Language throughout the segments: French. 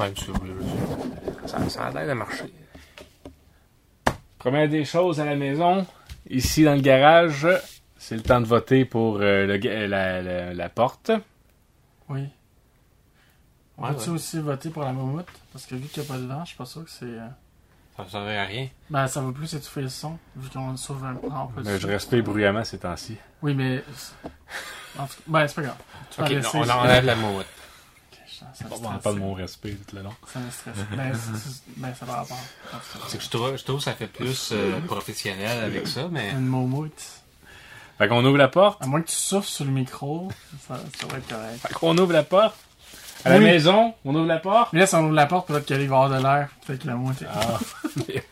Ouais, monsieur. Ça, ça a l'air de marcher. Première des choses à la maison, ici dans le garage, c'est le temps de voter pour euh, le ga- la, la- la porte. Oui. On Ouais, va-tu ouais. aussi voter pour la moumoute? Parce que vu qu'il n'y a pas de vent, je suis pas sûr que c'est. euh, Ça servait à rien. Ben, ça va plus étouffer le son, vu qu'on sauve un peut Mais je respire bruyamment ces temps-ci. Oui, mais. En tout cas, ben, c'est pas grave. Tu Ok, non, on enlève la moumoute. Ça- ça me Bon, on stresse. parle de mon respect tout le long. Ça me stresse. Ben, c'est- c'est- ben, ça va rapport. C'est que je trouve, je trouve que ça fait plus euh, professionnel avec ça, mais Une moumoute. Fait qu'on ouvre la porte. À moins que tu souffles sur le micro, ça, ça va être correct. Fait qu'on ouvre la porte. À la Oui. maison, on ouvre la porte. Mais là, si on ouvre la porte, peut-être qu'il va y avoir de l'air. Peut-être que la moitié. Ah,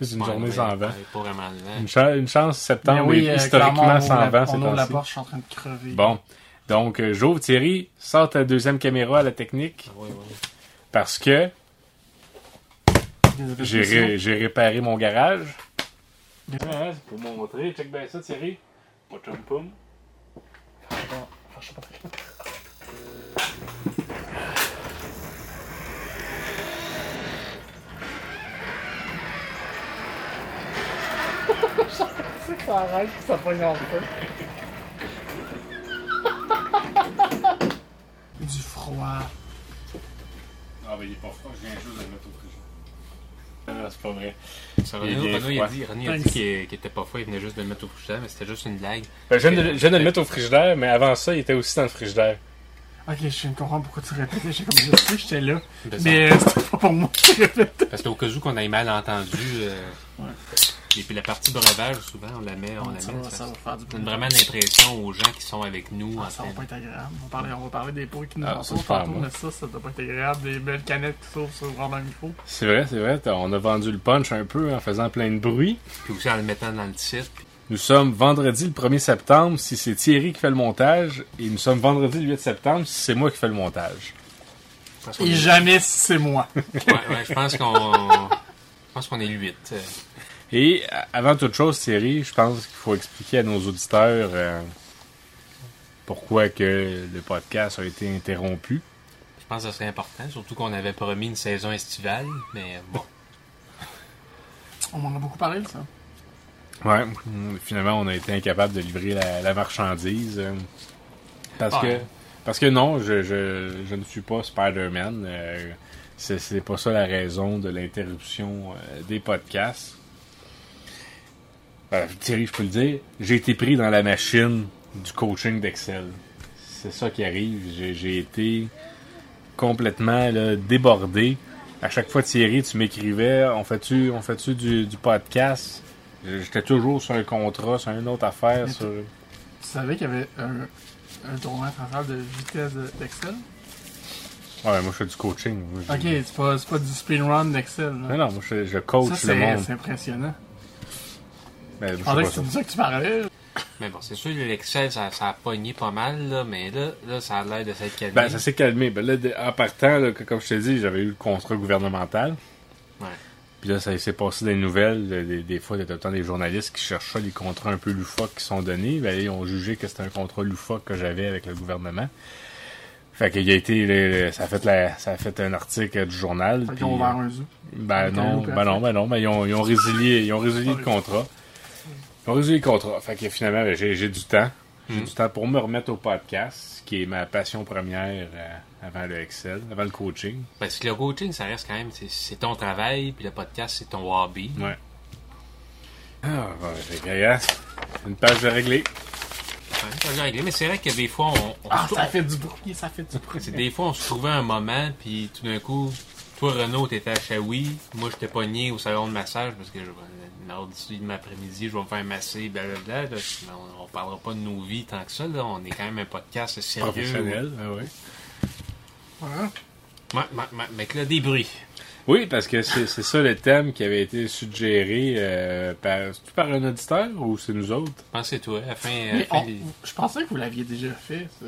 c'est une journée sans vent. Pas vraiment. Une, une chance, Mais septembre oui, est euh, historiquement clairement, on sans la- vent ces On ouvre la porte, je suis en train de crever. Bon. Donc, euh, j'ouvre. Thierry, sors ta deuxième caméra à la technique. Ouais, ouais. Parce que j'ai ré- j'ai réparé mon garage. Ouais, c'est pour montrer. Check bien ça, Thierry. Pas chum poum. C'est que ça arrête, ça pogne en feu. Froid. Ah, ben il est pas froid, je viens juste de le mettre au frigidaire. Ah, c'est pas vrai. Il a dit, il a dit qu'il était pas froid, il venait juste de le mettre au frigidaire, mais c'était juste une blague. Ben, je viens de, je viens de le mettre au frigidaire, mais avant ça, il était aussi dans le frigidaire. Ok, je viens de comprendre pourquoi tu répétais. J'ai comme je que j'étais là. Mais euh, c'était pas pour moi qui répétais. Parce qu'au cas où qu'on ait mal entendu, euh, Ouais. Et puis la partie breuvage, souvent, on la met, on la ça, met. va, ça- ça va faire du donne vraiment l'impression aux gens qui sont avec nous. Ah, en ça va pas être agréable. On va parler, on va parler des pots qui nous Ah, en ça, sauvent c'est pas à tantôt, mais ça, ça doit pas être agréable. Des belles canettes qui s'ouvrent sur le bord d'un micro. C'est vrai, c'est vrai. On a vendu le punch un peu en faisant plein de bruit. Puis aussi en le mettant dans le titre. Nous sommes vendredi le 1er septembre si c'est Thierry qui fait le montage. Et nous sommes vendredi le 8 septembre si c'est moi qui fais le montage. Et jamais si c'est moi. Ouais, ouais, je pense qu'on. Je pense qu'on est le 8. Et avant toute chose, Thierry, je pense qu'il faut expliquer à nos auditeurs euh, pourquoi que le podcast a été interrompu. Je pense que ce serait important, surtout qu'on avait promis une saison estivale, mais bon. On m'en a beaucoup parlé ça. Ouais, finalement, on a été incapable de livrer la, la marchandise. euh, parce Ouais. que parce que non, je, je, je ne suis pas Spider-Man. euh, c'est, c'est pas ça la raison de l'interruption euh, des podcasts. Euh, Thierry, je peux le dire, j'ai été pris dans la machine du coaching d'Excel. C'est ça qui arrive. J'ai, été complètement là, débordé. À chaque fois, Thierry, tu m'écrivais, on fait-tu, on fait-tu du, du podcast? J'étais toujours sur un contrat, sur une autre affaire. Sur... Tu savais qu'il y avait un, un tournoi central de vitesse de- d'Excel? Ouais, moi je fais du coaching. Moi, Ok, c'est pas, pas du speedrun d'Excel. Non, non, moi je, je coach Ça, le monde. c'est impressionnant. Sais pensais pas que ça. c'était de ça que tu parlais. Mais bon, c'est sûr, l'Excel, ça, ça a pogné pas mal, là, mais là, là ça a l'air de s'être calmé. Ben, ça s'est calmé. Ben, là, de- en partant, là, comme je t'ai dit, j'avais eu le contrat gouvernemental. Ouais. Puis là, ça s'est passé des nouvelles. Des, des fois, il y a tout le temps des journalistes qui cherchaient les contrats un peu loufoques qui sont donnés. Ben, ils ont jugé que c'était un contrat loufoque que j'avais avec le gouvernement. Fait qu'il a été, ça a fait la, ça a fait un article du journal. Fait qu'ils ont ouvert un zoo. Ben non, ben non, ben non, ben ils ont, ils ont résilié, ils ont résilié le contrat. Ils ont résilié le contrat. Fait que finalement, ben, j'ai, du temps. J'ai du temps pour me remettre au podcast, qui est ma passion première euh, avant le Excel, avant le coaching. Parce que le coaching, ça reste quand même, c'est- c'est ton travail, puis le podcast, c'est ton hobby. Ouais. Ah, ben, que, regarde, une page de réglé. Ouais, ça vient régler, mais c'est vrai que des fois, on, on Ah, se- ça fait du bruit, ça fait du bruit. c'est des fois, on se trouvait un moment, puis tout d'un coup, Toi, Renaud, t'étais à Shawi. Moi, j'étais pogné au salon de massage parce que je, mardi de l'après-midi, je vais me faire masser, blablabla. là. On, on parlera pas de nos vies tant que ça. Là. On est quand même un podcast sérieux. Professionnel, ah ouais. Voilà. Ouais, ouais, ouais, mais que là, des bruits. Oui, parce que c'est c'est ça le thème qui avait été suggéré euh, par, par un auditeur ou c'est nous autres? Mais on- des- je pensais que vous l'aviez déjà fait, ça.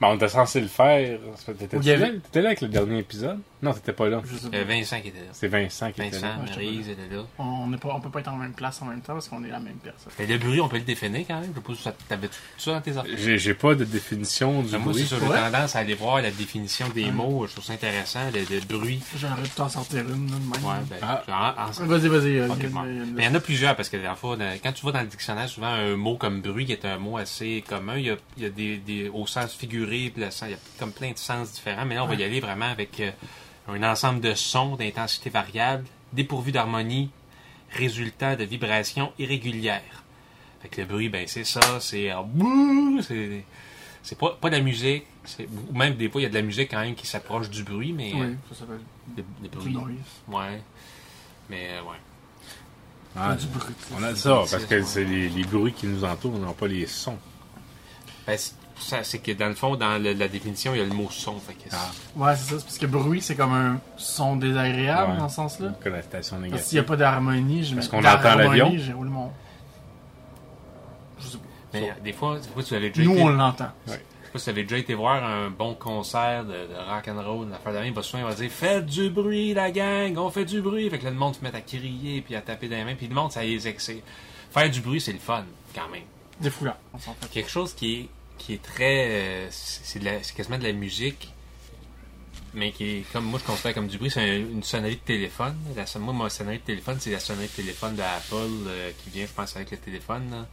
Ben, on était censé le faire. T'étais là avec le dernier épisode? Non, t'étais pas là. Il y avait Vincent qui était là. C'est Vincent qui était Vincent, là. Te Maryse était là. On, on peut pas être en même place en même temps parce qu'on est la même personne. Mais le bruit, on peut le définir quand même. Je sais pas si ça- t'avais tout ça dans tes affaires. J'ai j'ai pas de définition du Mais moi, c'est bruit. ça, j'ai Ouais. tendance à aller voir la définition des mots. Je trouve ça intéressant, le, le bruit. J'aimerais tout en sortir une, là, de même. Ouais, ben, Ah. en- Vas-y, vas-y. euh, bon. une- Mais il y en a plusieurs parce que fond, dans- quand tu vas dans le dictionnaire, souvent un mot comme bruit qui est un mot assez commun, il y a, il y a des, des- au sens figuré, puis le sens- il y a comme plein de sens différents. Mais là, on va y aller vraiment avec euh, un ensemble de sons d'intensité variable, dépourvus d'harmonie, résultat de vibrations irrégulières. Fait que le bruit, ben c'est ça, c'est euh, c'est c'est pas, pas de la musique, c'est- ou même des fois il y a de la musique quand même qui s'approche du bruit, mais euh, Oui, ça s'appelle le, le du bruit, noise. ouais, mais euh, ouais. Ah, du bruit. on a ça, parce que c'est les, les bruits qui nous entourent, non pas les sons. Ben, c'est- ça, c'est que dans le fond, dans le- la définition, il y a le mot son. Fait que c'est- Ah. Ouais, c'est ça. c'est parce que bruit, c'est comme un son désagréable Ouais. dans ce sens-là. Une connotation Parce négative. qu'il n'y a pas d'harmonie, je mets qu'on entend d'harmonie, l'avion? J'ai roulé mon. Je sais pas. Mais euh, des fois, des fois, tu avais déjà Nous, été, on l'entend. je sais pas si tu avais déjà été voir un bon concert de, de rock and roll, une affaire de même, il va souvent il va dire Faites du bruit, la gang, on fait du bruit. Fait que là, le monde se met à crier puis à taper dans les mains. Puis le monde, ça les excite. Faire du bruit, c'est le fun, quand même. Des foulards, on s'en fait. Quelque chose qui est, qui est très. euh, c'est de quasiment de la musique. Mais qui est, comme moi, je considère comme du bruit, c'est un- une sonnerie de téléphone. La, moi, ma sonnerie de téléphone, c'est la sonnerie de téléphone d'Apple euh, qui vient, je pense, avec le téléphone. là.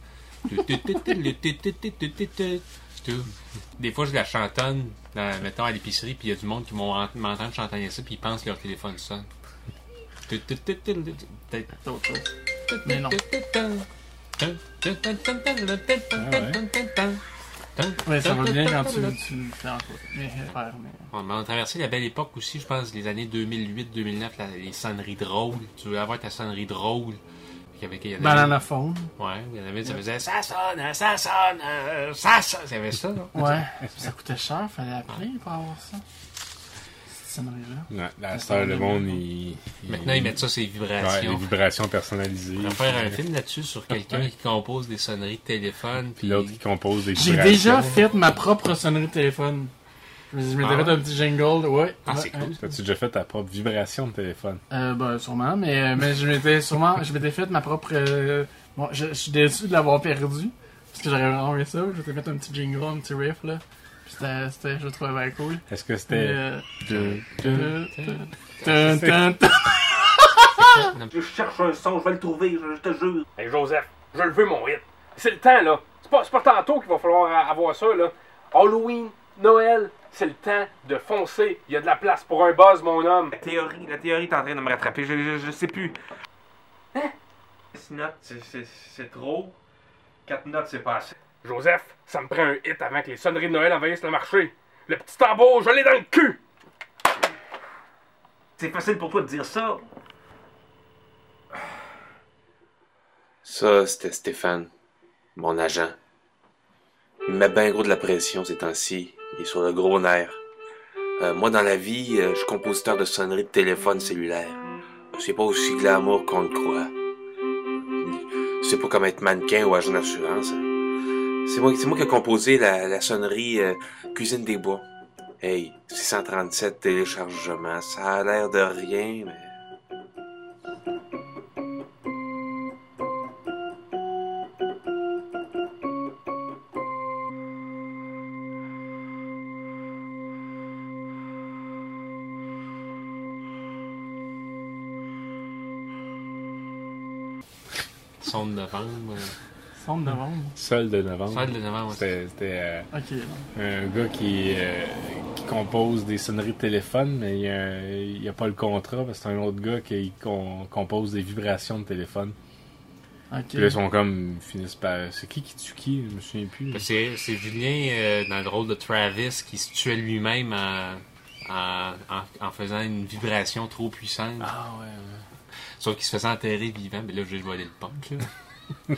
Des fois, je la chantonne, dans, mettons, à l'épicerie, puis il y a du monde qui m'ont- m'entend chantonner ça, puis ils pensent que leur téléphone sonne. Mais non. Ouais, ça va bien quand tu, tu le fais en mais, faire. On a traversé la belle époque aussi, je pense, les années 2008-2009, la- les sonneries drôles. Tu voulais avoir ta sonnerie drôle. Il y en avait- Banana phone. Ouais, il y en avait, ça faisait ça sonne, ça sonne, euh, ça sonne. Il y avait ça, là. Ouais. Ça coûtait cher, fallait appeler pour avoir ça. Ouais, la star, le monde, il, il- Maintenant, ils mettent ça les Ouais, les vibrations. vibrations personnalisées. On va faire un film là-dessus sur quelqu'un qui compose des sonneries de téléphone. Puis l'autre qui compose des J'ai vibrations. déjà fait ma propre sonnerie de téléphone. Je je m'étais Ah fait ouais? un petit jingle, ouais. Ah, c'est ouais. cool. T'as-tu déjà fait ta propre vibration de téléphone? Euh, ben, sûrement, mais, euh, mais je m'étais sûrement, je m'étais fait ma propre, euh, bon, je, je suis déçu de l'avoir perdu, parce que j'aurais vraiment aimé ça, je m'étais fait un petit jingle, un petit riff, là. C'était, c'était, je trouvais bien cool. Est-ce que c'était... euh. Je cherche un son, je vais le trouver, je, je te jure. Hey Joseph, je le veux mon hit. C'est le temps, là. C'est pas, c'est pas tantôt qu'il va falloir a- avoir ça, là. Halloween, Noël, c'est le temps de foncer. Il y a de la place pour un buzz, mon homme. La théorie, la théorie est en train de me rattraper, je, je, je sais plus. Hein? Six notes, c'est- c'est c'est trop. Quatre notes, c'est pas assez. Joseph, ça me prend un hit avant que les sonneries de Noël envahissent le marché. Le petit tambour, je l'ai dans le cul. C'est facile pour toi de dire ça. Ça, c'était Stéphane, mon agent. Il me met bien gros de la pression ces temps-ci. Il est sur le gros nerf. Euh, moi, dans la vie, euh, je suis compositeur de sonneries de téléphone cellulaire. C'est pas aussi glamour qu'on le croit. C'est pas comme être mannequin ou agent d'assurance. hein. C'est moi, moi qui ai composé la, sonnerie euh, Cuisine des Bois. Hey, 637 téléchargements, ça a l'air de rien, mais... Son de novembre. De novembre. Seul de novembre. Sol de novembre, ouais. C'était euh, un gars qui, euh, qui compose des sonneries de téléphone, mais il n'y a, pas le contrat parce que c'est un autre gars qui con- compose des vibrations de téléphone. Ok. Puis là, ils sont comme, ils finissent par. C'est qui qui tue qui? Je me souviens plus. C'est c'est Julien, euh, dans le rôle de Travis, qui se tuait lui-même en, en, en- en faisant une vibration trop puissante. Ah ouais. Sauf qu'il se faisait enterrer vivant. Mais là, je vais voler le là.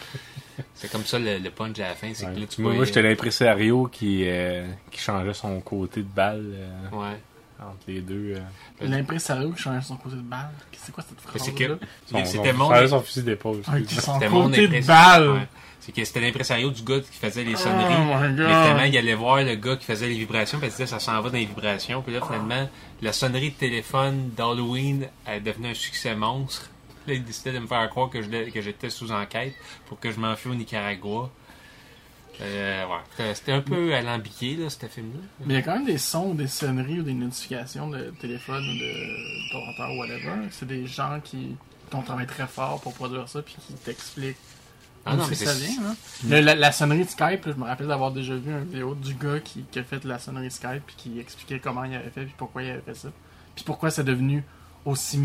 c'est comme ça le, le punch à la fin. C'est que là, tu moi, moi j'étais l'impresario qui, euh, qui changeait son côté de balle euh, Ouais. entre les deux. euh. L'impresario qui change son côté de balle. C'est quoi cette phrase c'était mon, changeait son fusil d'épaule. Ah, c'était mon côté de balle. Ouais. C'est que c'était l'impresario du gars qui faisait les Oh sonneries. my Mais tellement il allait voir le gars qui faisait les vibrations, puis il disait ça s'en va dans les vibrations. Puis là, finalement, la sonnerie de téléphone d'Halloween est devenue un succès monstre. Il décidait de me faire croire que j'étais sous enquête pour que je m'enfuis au Nicaragua. Euh, ouais. C'était- un peu alambiqué, là, ce film-là. Mais il y a quand même des sons, des sonneries ou des notifications de téléphone ou de d'ordinateur ou whatever. C'est des gens qui, ont travaillé très fort pour produire ça puis qui t'expliquent Ah non, mais ça vient. Là. Le- la, la sonnerie de Skype, là, je me rappelle d'avoir déjà vu une vidéo du gars qui, qui a fait la sonnerie Skype puis qui expliquait comment il avait fait puis pourquoi il avait fait ça. Puis pourquoi c'est devenu aussi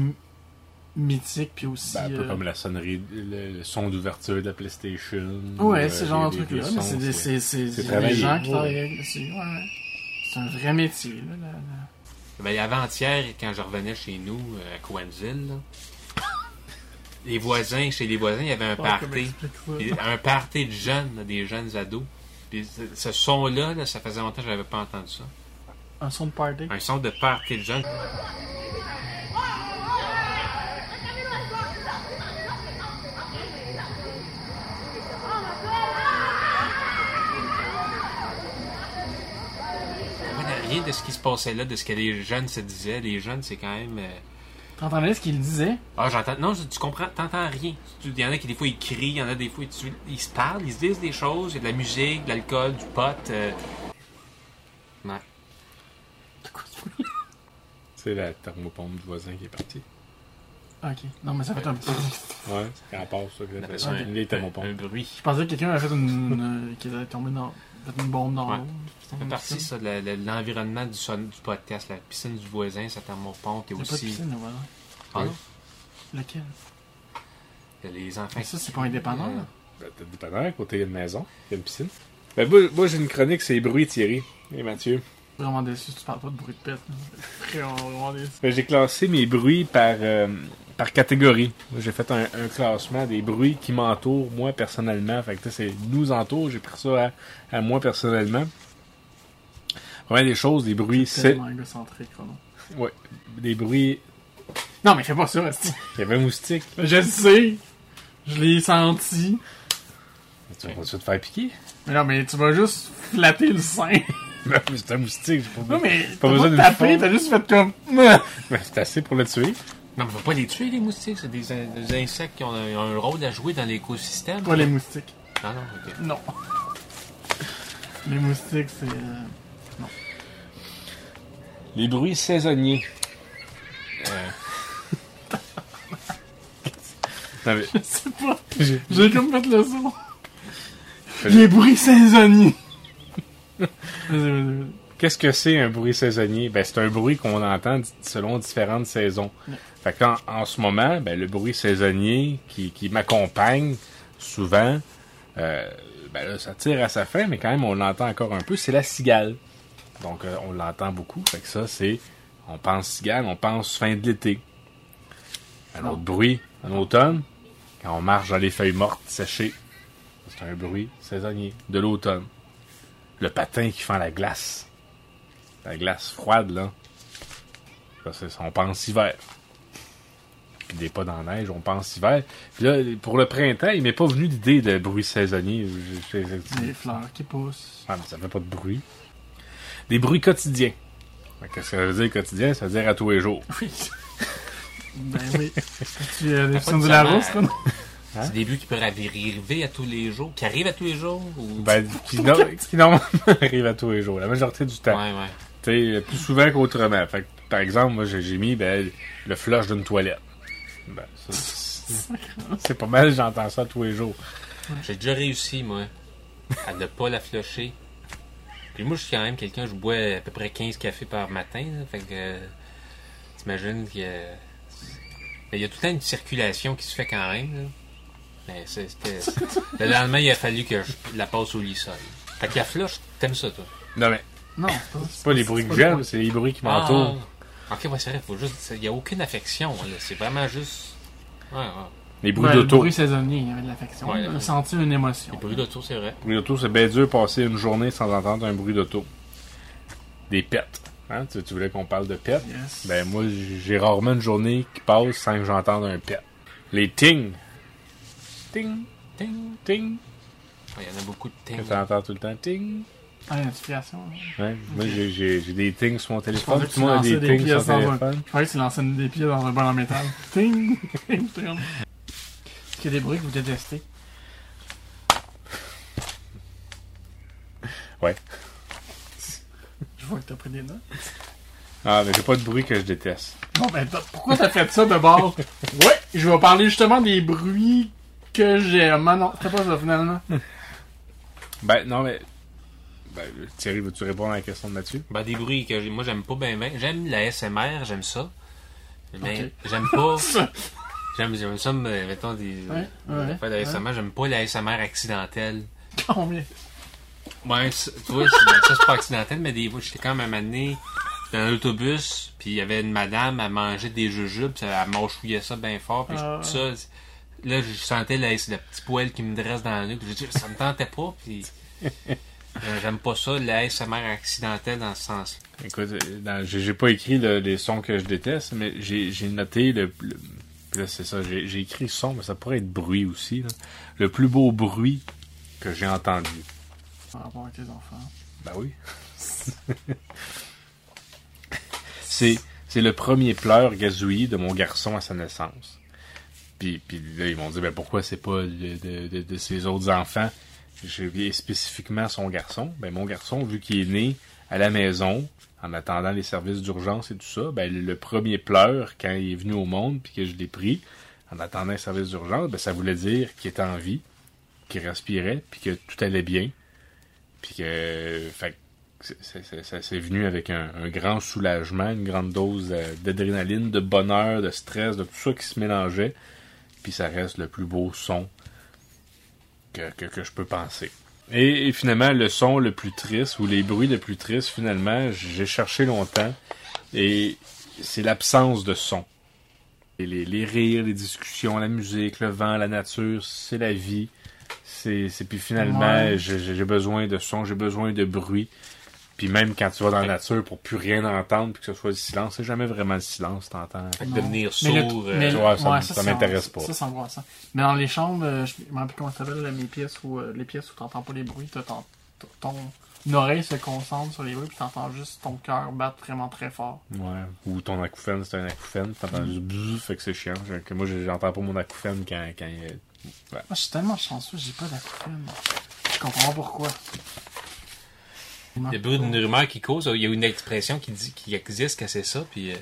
mythique puis aussi... Ben, un peu euh, comme la sonnerie, le, le son d'ouverture de la PlayStation. Ouais, euh, ce genre de truc-là. Mais c'est des, c'est- c'est, c'est, c'est c'est des gens qui Ouais. travaillent dessus. Ouais. C'est un vrai métier. Là, la- la- Ben, avant-hier, quand je revenais chez nous, euh, à Coansville, là, les voisins, chez les voisins, il y avait un party. Un party de jeunes, là, des jeunes ados. Puis ce- ce son-là, là, ça faisait longtemps que je n'avais pas entendu ça. Un son de party? Un son de party de jeunes. Rien de ce qui se passait là, de ce que les jeunes se disaient. Les jeunes, c'est quand même. euh, T'entendais ce qu'il disait? Ah, j'entends. Non, tu comprends, t'entends rien. Il y en a qui, des fois, ils crient, il y en a des fois, ils, ils se parlent, ils se disent des choses, il y a de la musique, de l'alcool, du pot. euh. Ouais. C'est la thermopompe du voisin qui est partie. Ok. Non, mais ça fait un petit. Ouais, c'est quand passe, ça. que ça ça fait un, les un, thermopompes. un bruit. Je pensais que quelqu'un avait fait une. une- euh, tombé dans. Fait une bombe dans Ouais. l'eau. Ça fait partie, ça, de la- de l'environnement du, son- du podcast. La piscine du voisin, sa thermopompe, et Il y a pas de aussi. piscine, là, voilà. Ah non? Lequel? Il y a les enfants. Mais ça, c'est pas indépendant, là. Ben, t'as dépendant, à côté de la maison, il y a une piscine. Ben, moi, moi, j'ai une chronique, c'est bruit, Thierry. Et Mathieu. Vraiment déçu, tu parles pas de bruit de pète. vraiment déçu. Ben, j'ai classé mes bruits par, euh, par catégorie. J'ai fait un, un classement des bruits qui m'entourent, moi, personnellement. Fait que, tu sais, c'est nous entoure. J'ai pris ça à, à moi, personnellement. Vraiment des choses, des bruits, C'est. Ouais, des bruits... Non, mais fais pas ça. Il y avait un moustique. Je le sais. Je l'ai senti. Tu vas pas te faire piquer? Mais non, mais tu vas juste flatter le sein. Mais c'est un moustique, j'ai pas Non, mais Pas besoin d'une taper, t'as juste fait comme. Ben, c'est assez pour le tuer. Non, mais faut pas les tuer, les moustiques. C'est des, in- des insectes qui ont un, rôle à jouer dans l'écosystème. Pas les moustiques. Non, non, ok. Non. Les moustiques, c'est. euh, Les bruits saisonniers. Non, mais- Je sais pas. j'ai- J'ai comme fait le son. Les bruits saisonniers. Vas-y, vas-y, vas-y. Qu'est-ce que c'est un bruit saisonnier? Ben, c'est un bruit qu'on entend selon différentes saisons. Fait qu'en en ce moment, ben, le bruit saisonnier qui, qui m'accompagne souvent, euh, ben là, ça tire à sa fin, mais quand même, on l'entend encore un peu, c'est la cigale. Donc, euh, on l'entend beaucoup. Fait que ça, c'est, on pense cigale, on pense fin de l'été. Un autre bruit, en automne, quand on marche dans les feuilles mortes séchées, c'est un bruit saisonnier de l'automne. Le patin qui fend la glace. La glace froide, là. Ça, c'est- on pense hiver. Puis des pas dans la neige, on pense hiver. Puis là, pour le printemps, il m'est pas venu l'idée de bruit saisonnier. Les fleurs qui poussent. ah, mais ça fait pas de bruit. Des bruits quotidiens. Que Qu'est-ce que ça veut dire quotidien? Ça veut dire à tous les jours. Oui. ben oui. Tu as des Pas personnes de la rousse? C'est des buts qui peuvent arriver à tous les jours. Qui arrivent à tous les jours ou... Ben, qui, no- qui normalement arrive à tous les jours. La majorité du temps. Ouais, ouais. Tu sais, plus souvent qu'autrement. Fait que, par exemple, moi, j'ai mis ben, le flush d'une toilette. Ben, c'est pas mal, j'entends ça tous les jours. J'ai déjà réussi, moi, à ne pas la flusher. Puis moi, je suis quand même quelqu'un, je bois à peu près 15 cafés par matin. là, fait que euh, t'imagines qu'il y a... Y a tout le temps une circulation qui se fait quand même. Là. Mais c'était... Le lendemain, il a fallu que je la passe au lit. Fait que la flush, t'aimes ça, toi? Non, mais Non, c'est pas, C'est pas les bruits que j'aime, c'est les bruits qui m'entourent. Ah. Ok, ouais, c'est vrai, faut juste. Il n'y a aucune affection, là. C'est vraiment juste. Ouais, ouais. Les bruits Ouais, d'auto. bruit saisonnier, il y avait de l'affection. Ouais, on a ouais. senti une émotion. Les bruits d'auto, c'est vrai. Les bruits d'auto, c'est bien dur de passer une journée sans entendre un bruit d'auto. Des pets. Hein? Tu, tu voulais qu'on parle de pets? Yes. Ben moi, j'ai rarement une journée qui passe sans que j'entende un pet. Les ting. Ting, ting, ting. Ouais, Il y en a beaucoup de Que things. t'entends tout le temps. Ting. Ah, une notification. Ouais, moi j'ai- des tings sur mon téléphone. Tout le monde a des des tings sur son un- téléphone. Je croyais que tu lançais des pieds dans un bol en métal. Ting! Ting! ting. Est-ce qu'il y a des bruits que vous détestez? Ouais. Je vois que t'as pris des notes. Ah, mais j'ai pas de bruit que je déteste. Bon, ben, pourquoi t'as fait ça de bord? Ouais, je vais parler justement des bruits que j'aime. Ah non, c'était pas ça finalement. Ben non, mais. Ben, Thierry, veux-tu répondre à la question de Mathieu? Ben, des bruits que j'ai- moi, j'aime pas bien, bien. J'aime la SMR, j'aime ça. Mais j'aime pas. J'aime, j'aime ça, mais, mettons, des. Ouais, des ouais, SMR. J'aime pas la SMR accidentelle. Combien? Ouais, c'est- tu vois, c'est- ben, ça c'est pas accidentel, mais des fois, j'étais quand même amené dans un autobus, puis il y avait une madame, elle mangeait des jujubes, puis elle mâchouillait ça bien fort, puis Ah. tout ça. Là, je sentais le, le petit poil qui me dresse dans la j'ai dit, ça me tentait pas, puis. euh, J'aime pas ça, la ASMR accidentelle dans ce sens. Écoute, euh, dans- j'ai pas écrit le- les sons que je déteste, mais j'ai j'ai noté le. là, c'est ça, j'ai j'ai écrit son, mais ça pourrait être bruit aussi. là. Le plus beau bruit que j'ai entendu. Par rapport avec les enfants. Ben oui. c'est c'est le premier pleur gazouillis de mon garçon à sa naissance. Puis, puis là, ils m'ont dit, ben pourquoi c'est pas de, de, de- de ses autres enfants? J'ai spécifiquement son garçon. Ben mon garçon, vu qu'il est né à la maison, en attendant les services d'urgence et tout ça, ben le, premier pleur, quand il est venu au monde, puis que je l'ai pris, en attendant les services d'urgence, ben ça voulait dire qu'il était en vie, qu'il respirait, puis que tout allait bien. Puis que, ça s'est venu avec un, grand soulagement, une grande dose d'adrénaline, de bonheur, de stress, de tout ça qui se mélangeait. Puis ça reste le plus beau son que, que, que je peux penser. Et, et finalement, le son le plus triste, ou les bruits les plus tristes, finalement, j'ai cherché longtemps. Et c'est l'absence de son. Et les, les rires, les discussions, la musique, le vent, la nature, c'est la vie. C'est, puis finalement, Ouais. j'ai besoin de son, j'ai besoin de bruit. Puis même quand tu vas dans la nature pour plus rien entendre, puis que ce soit le silence, c'est jamais vraiment le silence, t'entends. Fait que devenir Mais le- sourd. mais euh, le- ouais, ça ça m'intéresse pas. Ça, ça angoissant. Mais dans les chambres, euh, je me rappelle comment ça s'appelle, mes pièces où, euh, les pièces où t'entends pas les bruits, t'as ton, ton, ton oreille se concentre sur les bruits, puis t'entends juste ton cœur battre vraiment très fort. Ouais. Ou ton acouphène, c'est un acouphène, t'entends juste bzzz, fait que c'est chiant. Que moi, j'entends pas mon acouphène quand, quand il est- Moi, je suis tellement chanceux, j'ai pas d'acouphène. Je comprends pas pourquoi. Le bruit d'une rumeur qui cause, il y a une expression qui dit qu'il existe que c'est ça, puis euh,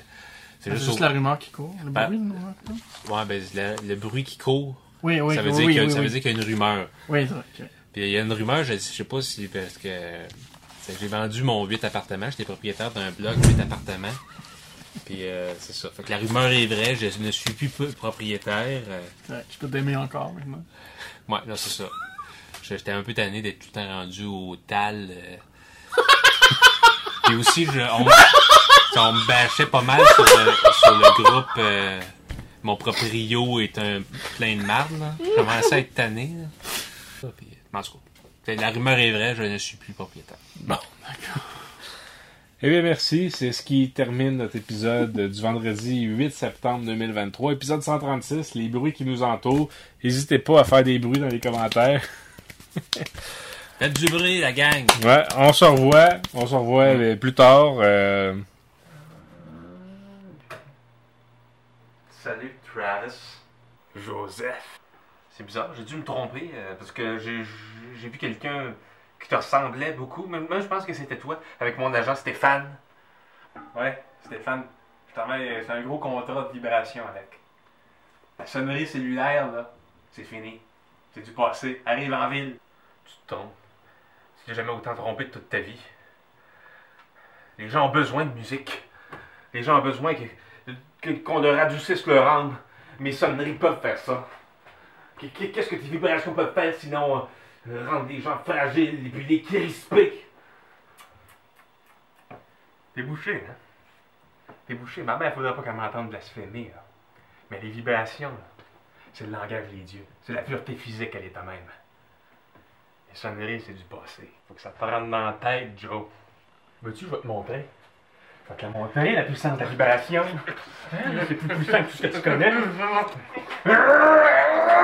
c'est juste, juste au- la rumeur qui court. Le Ben, bruit, de rumeur qui court. Ouais, ben, le, le bruit qui court, Oui, oui, ça veut oui, dire oui, oui, ça oui. veut dire qu'il y a une rumeur. Oui, c'est vrai. ok. Puis il y a une rumeur, je, sais pas si parce que j'ai vendu mon 8 appartements, j'étais propriétaire d'un bloc 8 appartements. Puis euh, c'est ça. Fait que la rumeur est vraie, je ne suis plus propriétaire. euh, Ouais, je peux t'aimer encore maintenant. ouais, là c'est ça. J'étais un peu tanné d'être tout le temps rendu au tal. euh. Puis aussi, je, on, on me bâchait pas mal sur le, sur le groupe. euh, mon proprio est un plein de marde. là. Je commençais à être tanné. Là. Puis, en la rumeur est vraie, je ne suis plus propriétaire. Eh bien, merci. C'est ce qui termine notre épisode du vendredi 8 septembre 2023. Épisode 136, les bruits qui nous entourent. N'hésitez pas à faire des bruits dans les commentaires. Faites du bruit, la gang! Ouais, on se revoit. On se revoit euh, plus tard. euh, Salut Travis. Joseph. C'est bizarre, j'ai dû me tromper euh, parce que j'ai vu quelqu'un qui te ressemblait beaucoup. Mais moi, je pense que c'était toi avec mon agent Stéphane. Ouais, Stéphane. C'est un gros contrat de vibration avec. La sonnerie cellulaire, là, c'est fini. C'est du passé. Arrive en ville. Tu te trompes. Tu t'es jamais autant trompé de toute ta vie. Les gens ont besoin de musique. Les gens ont besoin qu'on leur adoucisse leur âme. Mes sonneries peuvent faire ça. Qu- qu- Qu'est-ce que tes vibrations peuvent faire sinon euh, rendre les gens fragiles et puis les crisper? T'es bouché, hein? T'es bouché. Ma mère, faudrait pas qu'elle m'entende blasphémer, là. Mais les vibrations, c'est le langage des dieux. C'est la pureté physique, à même. Les sonneries, c'est du passé. Faut que ça te rentre dans la tête, Joe. Veux-tu, je vais te montrer? Vais te la montrer, la puissance de la vibration. Hein, C'est plus puissant que tout ce que tu connais.